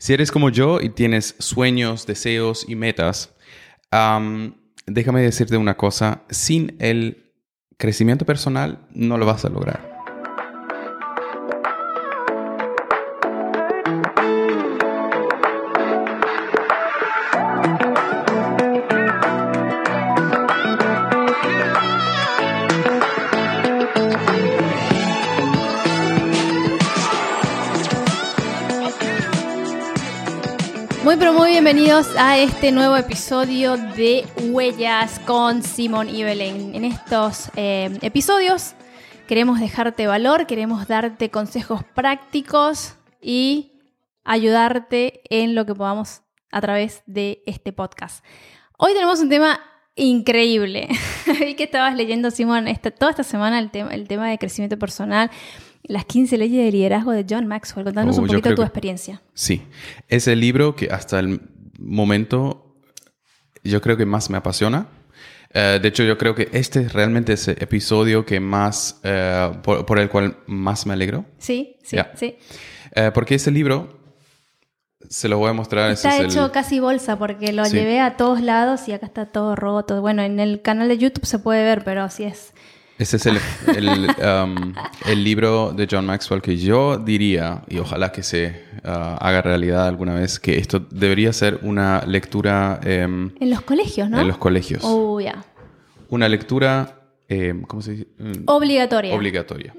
Si eres como yo y tienes sueños, deseos y metas, déjame decirte una cosa, sin el crecimiento personal no lo vas a lograr. Bienvenidos a este nuevo episodio de Huellas con Simón y Belén. En estos eh, episodios queremos dejarte valor, queremos darte consejos prácticos y ayudarte en lo que podamos a través de este podcast. Hoy tenemos un tema increíble. Vi que estabas leyendo, Simón, toda esta semana el tema, el tema de crecimiento personal las 15 leyes de liderazgo de John Maxwell. Contanos oh, un poquito tu experiencia. Sí, es el libro que hasta el momento yo creo que más me apasiona. Eh, de hecho, yo creo que este realmente es el episodio que más, eh, por, el cual más me alegro. Sí, sí, sí. Eh, porque ese libro, se lo voy a mostrar. Está hecho casi bolsa porque lo llevé a todos lados y acá está todo roto. Bueno, en el canal de YouTube se puede ver, pero así es ese es um, el, libro de John Maxwell que yo diría, y ojalá que se uh, haga realidad alguna vez, que esto debería ser una lectura... Em, en los colegios, ¿no? En los colegios. Oh, ya. Una lectura, em, ¿cómo se dice? Mm, obligatoria. Obligatoria.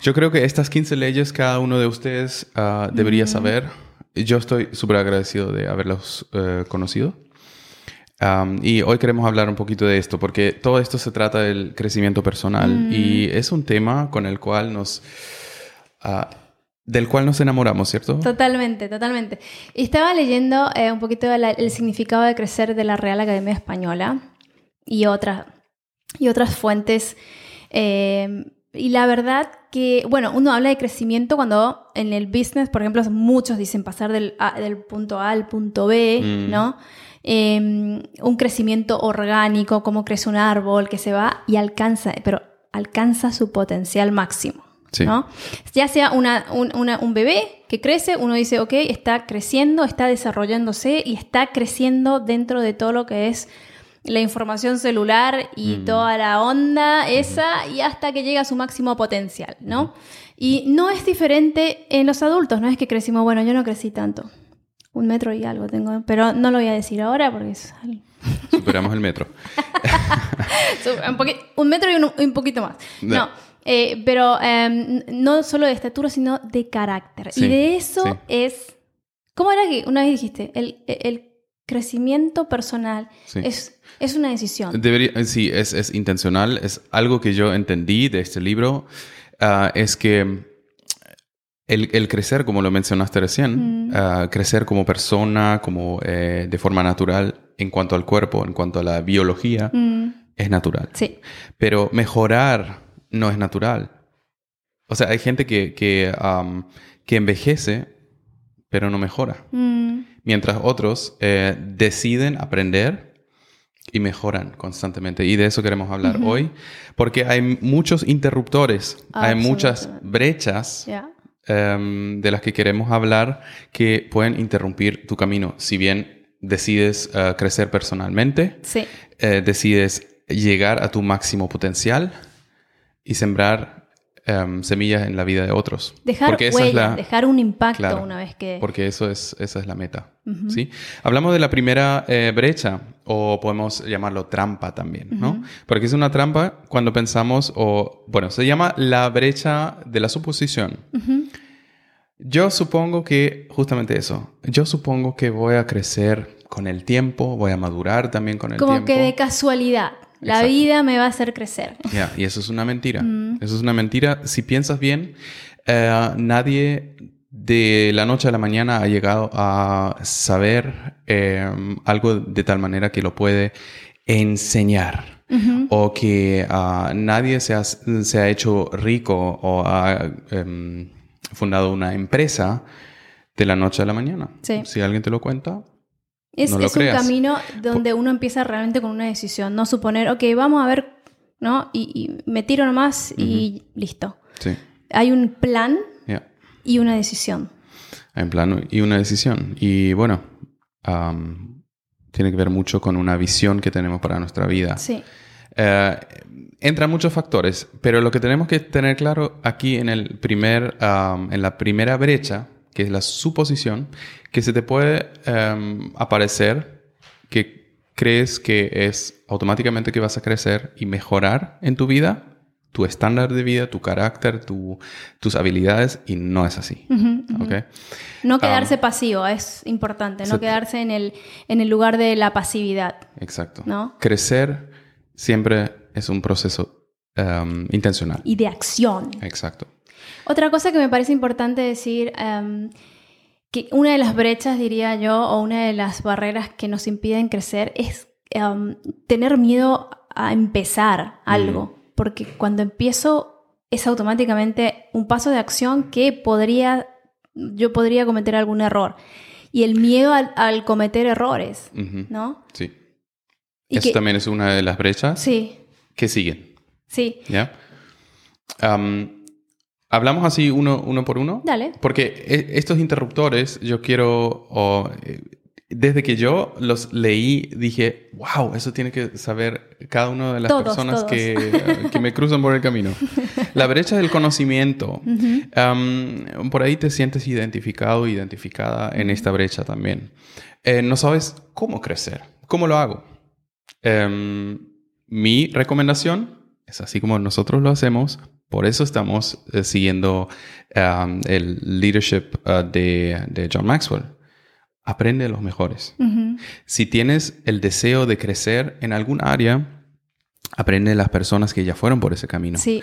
Yo creo que estas 15 leyes cada uno de ustedes uh, debería saber. Yo estoy súper agradecido de haberlos uh, conocido y hoy queremos hablar un poquito de esto, porque todo esto se trata del crecimiento personal mm. y es un tema con el cual nos... Ah, del cual nos enamoramos, ¿cierto? Totalmente, totalmente. Y estaba leyendo eh, un poquito el significado de crecer de la Real Academia Española y, otra, y otras fuentes. Eh, y la verdad que, bueno, uno habla de crecimiento cuando en el business, por ejemplo, muchos dicen pasar del, del punto A al punto B, mm. ¿no? Em, un crecimiento orgánico, cómo crece un árbol que se va y alcanza, pero alcanza su potencial máximo. ¿no? Ya sea una, un, bebé que crece, uno dice, ok, está creciendo, está desarrollándose y está creciendo dentro de todo lo que es la información celular y mm. toda la onda esa y hasta que llega a su máximo potencial, ¿no? Y no es diferente en los adultos, no es que crecimos, bueno, yo no crecí tanto un metro y algo tengo, pero no lo voy a decir ahora porque es... Superamos el metro. un, metro y un, poquito más. No, eh, pero em, no solo de estatura, sino de carácter. y de eso es... ¿Cómo era que una vez dijiste? El, crecimiento personal es, es una decisión. Debería, sí, es, es intencional. Es algo que yo entendí de este libro. Ah, es que el, crecer, como lo mencionaste recién, mm. ah, crecer como persona, como eh, de forma natural en cuanto al cuerpo, en cuanto a la biología, mm. es natural. Sí. Pero mejorar no es natural. O sea, hay gente que, que, envejece, pero no mejora. Mm. Mientras otros eh, deciden aprender y mejoran constantemente. Y de eso queremos hablar hoy, porque hay muchos interruptores, hay muchas brechas. Em, de las que queremos hablar que pueden interrumpir tu camino. Si bien decides eh, crecer personalmente, eh, decides llegar a tu máximo potencial y sembrar em, semillas en la vida de otros. Dejar porque dejar un impacto una vez que... Porque eso es, esa es la meta. ¿sí? Hablamos de la primera eh, brecha, o podemos llamarlo trampa también, ¿no? Porque es una trampa cuando pensamos, o bueno, se llama la brecha de la suposición. Yo supongo que justamente eso, yo supongo que voy a crecer con el tiempo, voy a madurar también con el tiempo. Como que de casualidad. La vida me va a hacer crecer. Ya, y eso es una mentira. Eso es una mentira. Si piensas bien, eh, nadie de la noche a la mañana ha llegado a saber eh, algo de tal manera que lo puede enseñar. O que ah, nadie se ha, se ha, hecho rico o ha em, fundado una empresa de la noche a la mañana. Si alguien te lo cuenta, es, no lo es un camino donde uno empieza realmente con una decisión, no suponer, ok, vamos a ver, ¿no? Y, me tiro nomás y listo. Sí. Hay un plan y una decisión. Hay un plan y una decisión. Y bueno, tiene que ver mucho con una visión que tenemos para nuestra vida. Sí. Eh, entran muchos factores, pero lo que tenemos que tener claro aquí en, el primer, en la primera brecha, que es la suposición, que se te puede em, aparecer que crees que es automáticamente que vas a crecer y mejorar en tu vida, tu estándar de vida, tu carácter, tus habilidades, y no es así. No quedarse pasivo, es importante, no quedarse en el, en el lugar de la pasividad. Exacto. ¿no? Crecer siempre es un proceso em, intencional. Y de acción. Exacto. Otra cosa que me parece importante decir, em, que una de las brechas, diría yo, o una de las barreras que nos impiden crecer es em, tener miedo a empezar algo. Mm. Porque cuando empiezo es automáticamente un paso de acción que podría, yo podría cometer algún error. Y el miedo al, cometer errores, ¿no? Sí. Eso también es una de las brechas. Sí. Que siguen. Sí. ¿Ya? Hablamos así uno, uno por uno. Dale. Porque e, estos interruptores, yo quiero. Eh, desde que yo los leí, dije, wow, eso tiene que saber cada una de las personas Que, que, me cruzan por el camino. La brecha del conocimiento. por ahí te sientes identificado, identificada en esta brecha también. Eh, no sabes cómo crecer. ¿Cómo lo hago? Em, mi recomendación es así como nosotros lo hacemos. Por eso estamos eh, siguiendo um, el leadership uh, de, John Maxwell. Aprende a los mejores. Si tienes el deseo de crecer en algún área, aprende de las personas que ya fueron por ese camino. Sí.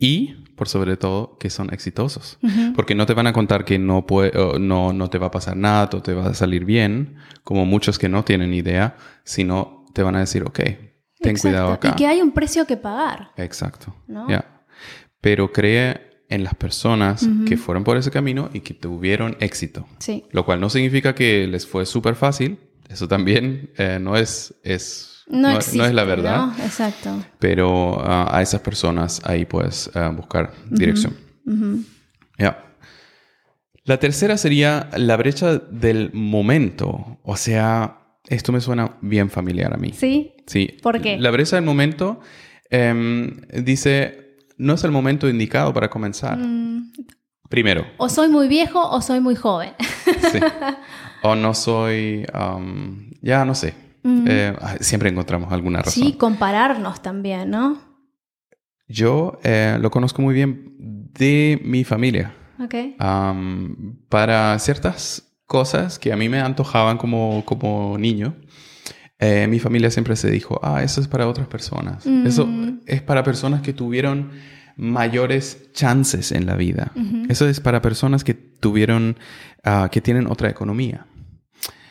Y, por sobre todo, que son exitosos. Porque no te van a contar que no, puede, no, no te va a pasar nada, todo te va a salir bien, como muchos que no tienen idea, sino te van a decir, ok, ten cuidado acá. Y que hay un precio que pagar. Exacto. Pero cree en las personas que fueron por ese camino y que tuvieron éxito. Sí. Lo cual no significa que les fue súper fácil. Eso también eh, no es, es no, es la verdad. exacto. Pero ah, a esas personas ahí puedes ah, buscar dirección. Ya. La tercera sería la brecha del momento. O sea, esto me suena bien familiar a mí. ¿Sí? Sí. ¿Por qué? La brecha del momento em, dice, no es el momento indicado para comenzar. Mm. Primero. O soy muy viejo o soy muy joven. sí. O no soy, ya no sé. Mm. Eh, siempre encontramos alguna razón. Sí, compararnos también, ¿no? Yo eh, lo conozco muy bien de mi familia. Ok. para ciertas cosas que a mí me antojaban como, como niño, eh, mi familia siempre se dijo, ah, eso es para otras personas. Eso mm. es para personas que tuvieron mayores chances en la vida. Eso es para personas que tuvieron, ah, que tienen otra economía.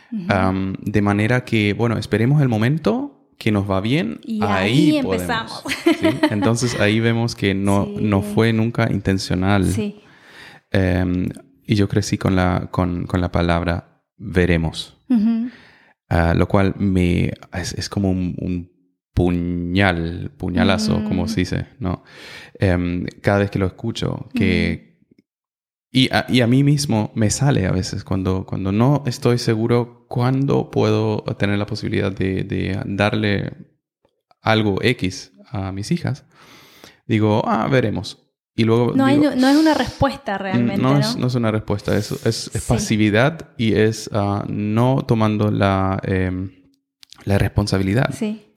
de manera que, bueno, esperemos el momento que nos va bien. Y ahí, empezamos. Entonces ahí vemos que no, no fue nunca intencional. Sí. Em, y yo crecí con la, con, con la palabra veremos. Ah, lo cual me es, es como un, puñal, puñalazo, como se dice, ¿no? Em, cada vez que lo escucho, que... y, a, y, a, mí mismo me sale a veces cuando, cuando no estoy seguro cuándo puedo tener la posibilidad de, de darle algo X a mis hijas. Digo, ah, veremos. Y luego, no, no, es una respuesta mm, realmente. No, Es, no es una respuesta, es, es, pasividad y es ah, no tomando la, em, la responsabilidad. Sí.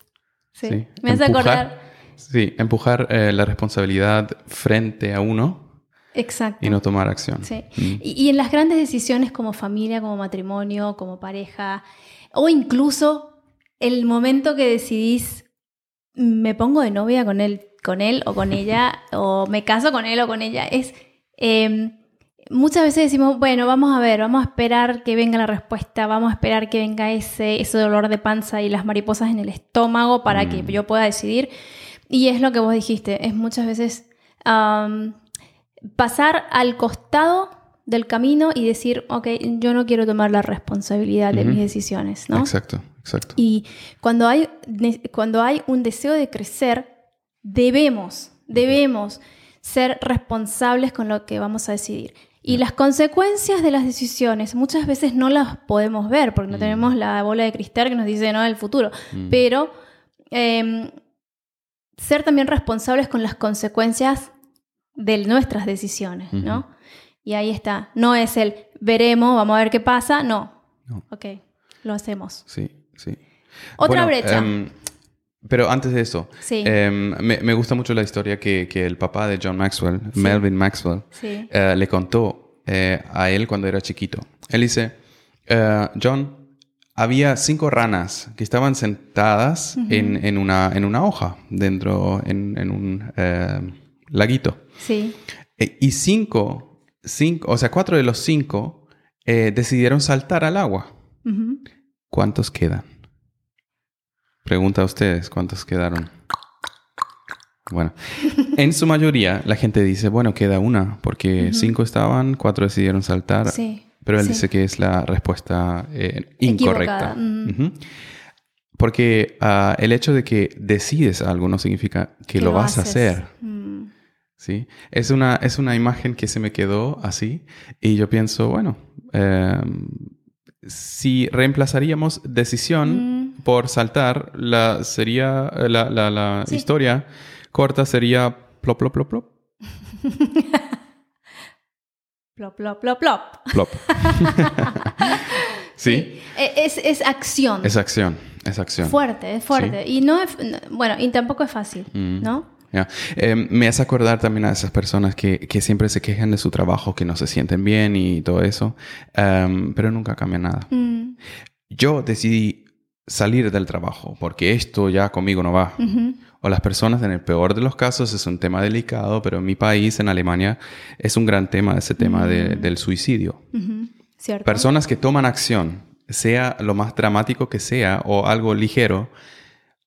Sí. Me hace acordar. Sí, empujar eh, la responsabilidad frente a uno. Exacto. Y no tomar acción. Sí. Mm. Y, y, en las grandes decisiones como familia, como matrimonio, como pareja, o incluso el momento que decidís, me pongo de novia con él con él o con ella, o me caso con él o con ella, es... Em, muchas veces decimos, bueno, vamos a ver, vamos a esperar que venga la respuesta, vamos a esperar que venga ese, ese dolor de panza y las mariposas en el estómago para que mm. yo pueda decidir. Y es lo que vos dijiste, es muchas veces pasar al costado del camino y decir, ok, yo no quiero tomar la responsabilidad de mis decisiones, ¿no? Exacto, exacto. Y cuando hay, cuando hay un deseo de crecer, debemos, debemos ser responsables con lo que vamos a decidir. Y las consecuencias de las decisiones muchas veces no las podemos ver porque no Mm. tenemos la bola de cristal que nos dice no el futuro. Pero em, ser también responsables con las consecuencias de nuestras decisiones, ¿no? Y ahí está. No es el veremos, vamos a ver qué pasa. No. No. Ok, lo hacemos. Sí, sí. Otra Bueno, brecha. em, pero antes de eso, Sí. em, me, me gusta mucho la historia que, que el papá de John Maxwell, Melvin Maxwell, Sí. eh, le contó eh, a él cuando era chiquito. Él dice, eh, John, había cinco ranas que estaban sentadas en, en una, en una hoja dentro, en, en un laguito. Sí. Eh, y cinco, cinco, o sea, cuatro de los cinco decidieron saltar al agua. ¿Cuántos quedan? Pregunta a ustedes, ¿cuántos quedaron? Bueno, en su mayoría la gente dice, bueno, queda una, porque cinco estaban, cuatro decidieron saltar, Sí. pero él sí. dice que es la respuesta eh, incorrecta. Porque ah, el hecho de que decides algo no significa que, lo, vas a hacer. Mm. ¿sí? Es una, es una imagen que se me quedó así y yo pienso, bueno, eh, si reemplazaríamos decisión Mm. Por saltar, la, sería, la, la- la Sí. historia corta sería plop, plop, plop, plop, Plop, plop, plop, plop. plop. ¿Sí? E- Es, es acción. Es acción, es acción. Fuerte, es fuerte. Y no es, no- bueno, y tampoco es fácil, Mm. ¿no? Ya. Eh, me hace acordar también a esas personas que, que siempre se quejan de su trabajo, que no se sienten bien y todo eso, em, pero nunca cambia nada. Mm. Yo decidí salir del trabajo porque esto ya conmigo no va. O las personas, en el peor de los casos, es un tema delicado, pero en mi país, en Alemania, es un gran tema ese tema de- del suicidio. Personas que toman acción, sea lo más dramático que sea o algo ligero,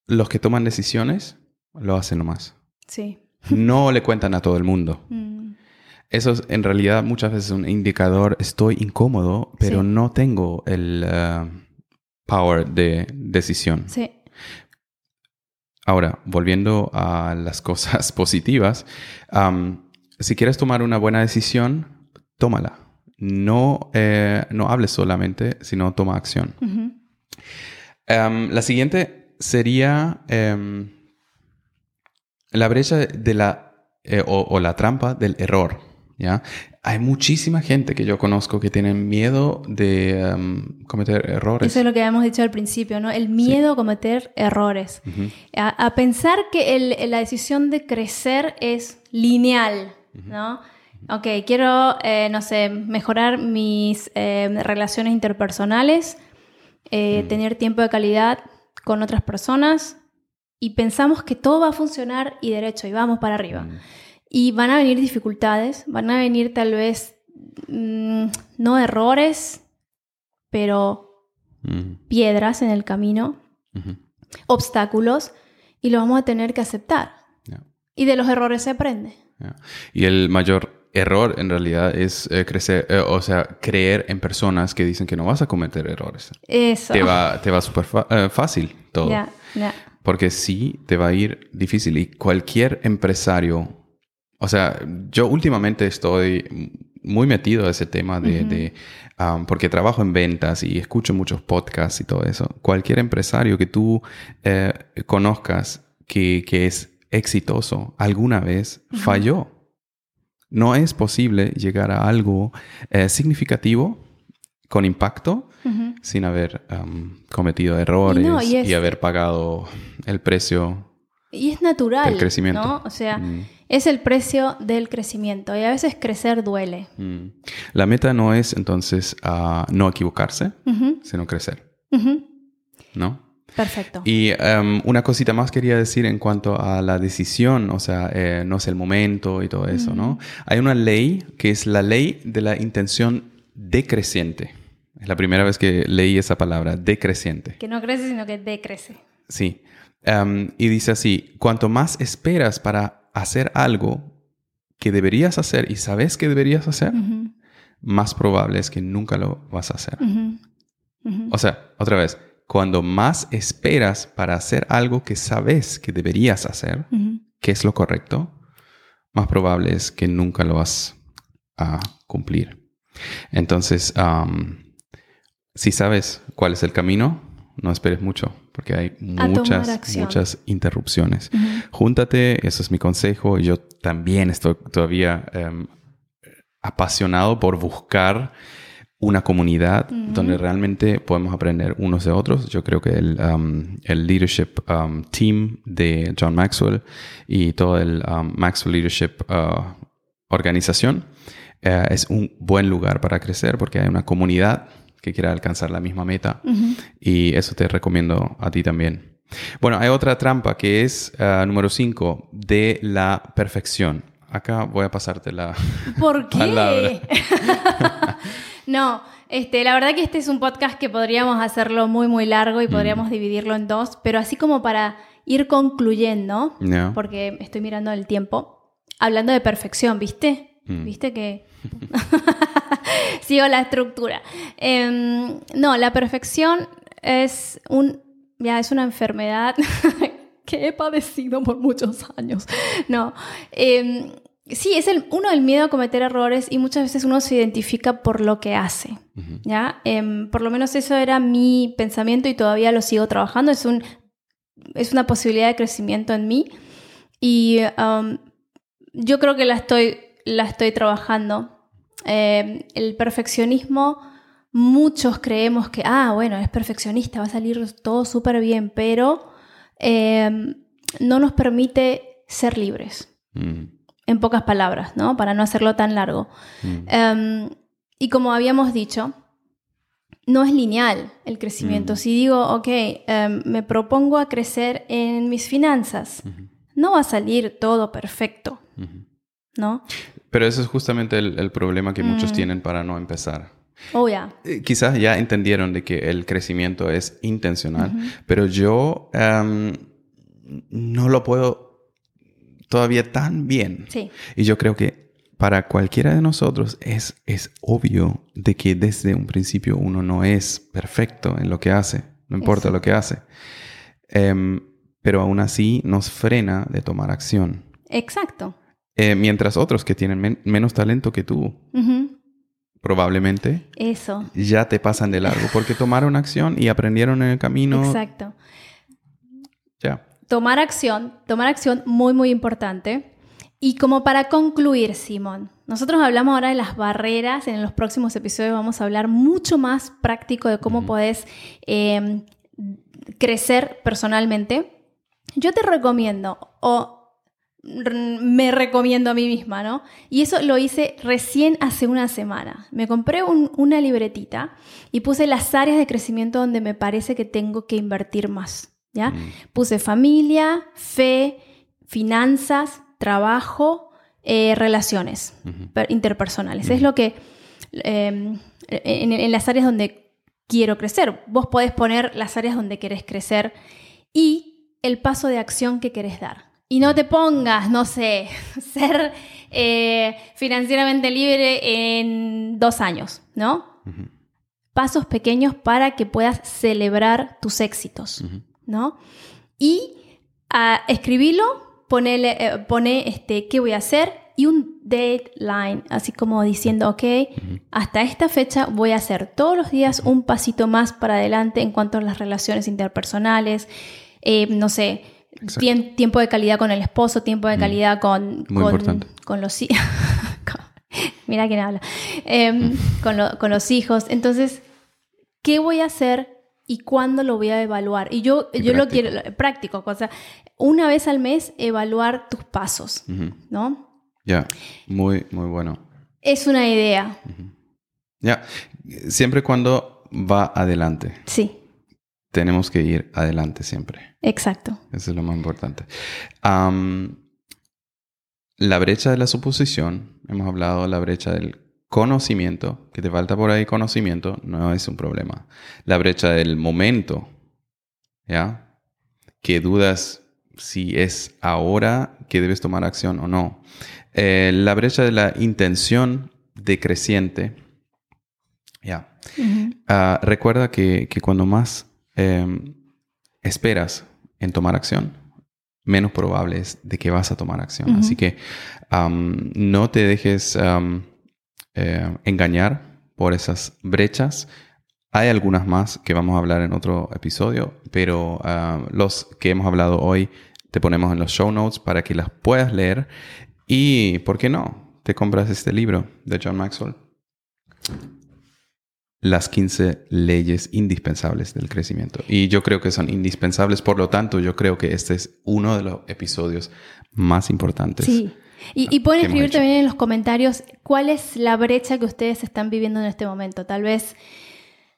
los que toman decisiones lo hacen nomás. Sí. No le cuentan a todo el mundo. Mm. Eso es en realidad muchas veces un indicador, estoy incómodo, pero Sí. no tengo el eh, power de decisión. Sí. Ahora, volviendo a las cosas positivas, si quieres tomar una buena decisión, tómala. No, eh, no hables solamente, sino toma acción. La siguiente sería em, la brecha de la, eh, o, o la trampa del error. ¿Ya? Hay muchísima gente que yo conozco que tienen miedo de em, cometer errores. Eso es lo que habíamos dicho al principio, ¿no? El miedo a cometer errores. a, a pensar que el- la decisión de crecer es lineal, ¿no? Ok, quiero, eh, no sé, mejorar mis eh, relaciones interpersonales, eh, tener tiempo de calidad con otras personas y pensamos que todo va a funcionar y derecho y vamos para arriba. Y van a venir dificultades, van a venir tal vez mm, no errores, pero Mm, piedras en el camino, obstáculos, y lo vamos a tener que aceptar. Y de los errores se aprende. Y el mayor error en realidad es eh, crecer, eh, o sea, creer en personas que dicen que no vas a cometer errores. Eso. Te va, te va súper eh, fácil todo. Porque sí te va a ir difícil. Y cualquier empresario, o sea, yo últimamente estoy muy metido a ese tema de, de, um, porque trabajo en ventas y escucho muchos podcasts y todo eso. Cualquier empresario que tú eh, conozcas que, que es exitoso alguna vez falló. No es posible llegar a algo eh, significativo con impacto sin haber um, cometido errores Y haber pagado el precio. Y es natural. El crecimiento. ¿no? O sea, Mm. Es el precio del crecimiento. Y a veces crecer duele. Mm. La meta no es entonces ah, no equivocarse, sino crecer. ¿no? Perfecto. Y um, una cosita más quería decir en cuanto a la decisión, o sea, eh, no es el momento y todo eso, ¿no? Hay una ley que es la ley de la intención decreciente. Es la primera vez que leí esa palabra, decreciente. Que no crece, sino que decrece. Sí. Um, y dice así, cuanto más esperas para hacer algo que deberías hacer y sabes que deberías hacer, más probable es que nunca lo vas a hacer. O sea, otra vez, cuando más esperas para hacer algo que sabes que deberías hacer, que es lo correcto, más probable es que nunca lo vas a cumplir. Entonces, si sabes cuál es el camino, no esperes mucho, porque hay muchas, muchas interrupciones. Júntate, eso es mi consejo. Yo también estoy todavía em, apasionado por buscar una comunidad donde realmente podemos aprender unos de otros. Yo creo que el, um, el leadership um, team de John Maxwell y todo el Maxwell Leadership uh, organización uh, es un buen lugar para crecer porque hay una comunidad que quiera alcanzar la misma meta y eso te recomiendo a ti también. Bueno, hay otra trampa que es uh, número 5 de la perfección. Acá voy a pasarte la ¿Por qué? No, este, la verdad que este es un podcast que podríamos hacerlo muy, muy largo y podríamos mm. dividirlo en dos, pero así como para ir concluyendo, porque estoy mirando el tiempo, hablando de perfección, ¿viste? Mm. ¿Viste que sigo la estructura? Em, no, la perfección es un, ya es una enfermedad que he padecido por muchos años. No, eh, sí, es el, uno del miedo a cometer errores y muchas veces uno se identifica por lo que hace. ¿ya? Em, por lo menos eso era mi pensamiento y todavía lo sigo trabajando. Es, un, es una posibilidad de crecimiento en mí y um, yo creo que la estoy, la estoy trabajando. Em, el perfeccionismo, muchos creemos que, ah, bueno, es perfeccionista, va a salir todo súper bien, pero em, no nos permite ser libres en pocas palabras, ¿no? Para no hacerlo tan largo. Mm. Em, y como habíamos dicho, no es lineal el crecimiento. Mm. Si digo, ok, em, me propongo a crecer en mis finanzas, no va a salir todo perfecto, ¿no? Pero eso es justamente el, problema que muchos mm. tienen para no empezar. Oh, ya. Eh, quizás ya entendieron de que el crecimiento es intencional, pero yo em, no lo puedo todavía tan bien. Sí. Y yo creo que para cualquiera de nosotros es, es obvio de que desde un principio uno no es perfecto en lo que hace, no importa lo que hace. Em, pero aún así nos frena de tomar acción. Exacto. Eh, mientras otros que tienen menos talento que tú, probablemente Eso. ya te pasan de largo porque tomaron acción y aprendieron en el camino. Exacto. Ya tomar acción, tomar acción muy, muy importante. Y como para concluir, Simón, nosotros hablamos ahora de las barreras, en los próximos episodios vamos a hablar mucho más práctico de cómo puedes em, crecer personalmente. Yo te recomiendo, o me recomiendo a mí misma, ¿no? Y eso lo hice recién hace una semana. Me compré una libretita y puse las áreas de crecimiento donde me parece que tengo que invertir más. ¿ya? Mm. Puse familia, fe, finanzas, trabajo, eh, relaciones interpersonales. Es lo que em, en, las áreas donde quiero crecer. Vos podés poner las áreas donde querés crecer y el paso de acción que querés dar. Y no te pongas, no sé, ser eh, financieramente libre en dos años, ¿no? Pasos pequeños para que puedas celebrar tus éxitos. ¿no? Y ponele, eh, pone este, qué voy a hacer y un deadline, así como diciendo, ok, hasta esta fecha voy a hacer todos los días un pasito más para adelante en cuanto a las relaciones interpersonales, eh, no sé, tiempo de calidad con el esposo, tiempo de calidad con, con, los hijos. Mira quién habla. Em, con, con los hijos. Entonces, ¿qué voy a hacer y cuándo lo voy a evaluar. Y yo, yo lo quiero, práctico, o sea, una vez al mes evaluar tus pasos, ¿no? Ya, muy, muy bueno. Es una idea. Ya, siempre cuando va adelante. Sí. Tenemos que ir adelante siempre. Exacto. Eso es lo más importante. la brecha de la suposición, hemos hablado de la brecha del conocimiento, que te falta por ahí conocimiento, no es un problema. La brecha del momento, ¿ya? Que dudas si es ahora que debes tomar acción o no. Eh, la brecha de la intención decreciente, ¿ya? Ah, recuerda que, cuando más em, esperas en tomar acción, menos probable es de que vas a tomar acción. Así que no te dejes eh, engañar por esas brechas. Hay algunas más que vamos a hablar en otro episodio, pero ah, los que hemos hablado hoy te ponemos en los show notes para que las puedas leer. Y, ¿por qué no? Te compras este libro de John Maxwell. Las 15 leyes indispensables del crecimiento. Y yo creo que son indispensables, por lo tanto, yo creo que este es uno de los episodios más importantes. Sí. Y, pueden escribir también en los comentarios cuál es la brecha que ustedes están viviendo en este momento. Tal vez,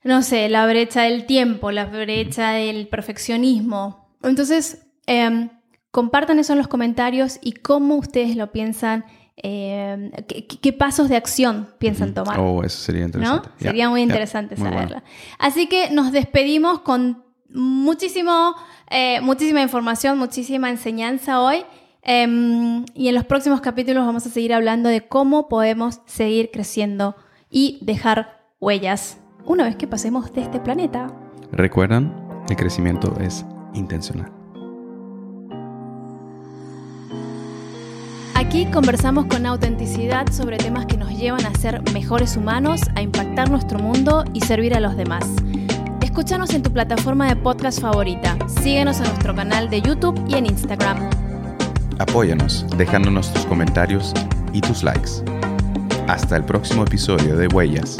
no sé, la brecha del tiempo, la brecha del perfeccionismo. Entonces, em, compartan eso en los comentarios y cómo ustedes lo piensan. Em, qué, pasos de acción piensan tomar? Oh, eso sería interesante. Sería muy interesante saberlo. Así que nos despedimos con muchísimo, eh, muchísima información, muchísima enseñanza hoy. Em, y en los próximos capítulos vamos a seguir hablando de cómo podemos seguir creciendo y dejar huellas una vez que pasemos de este planeta. Recuerdan, el crecimiento es intencional. Aquí conversamos con autenticidad sobre temas que nos llevan a ser mejores humanos, a impactar nuestro mundo y servir a los demás. Escúchanos en tu plataforma de podcast favorita. Síguenos en nuestro canal de YouTube y en Instagram. Apóyanos dejándonos tus comentarios y tus likes. Hasta el próximo episodio de Huellas,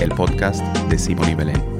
el podcast de Simón Belén.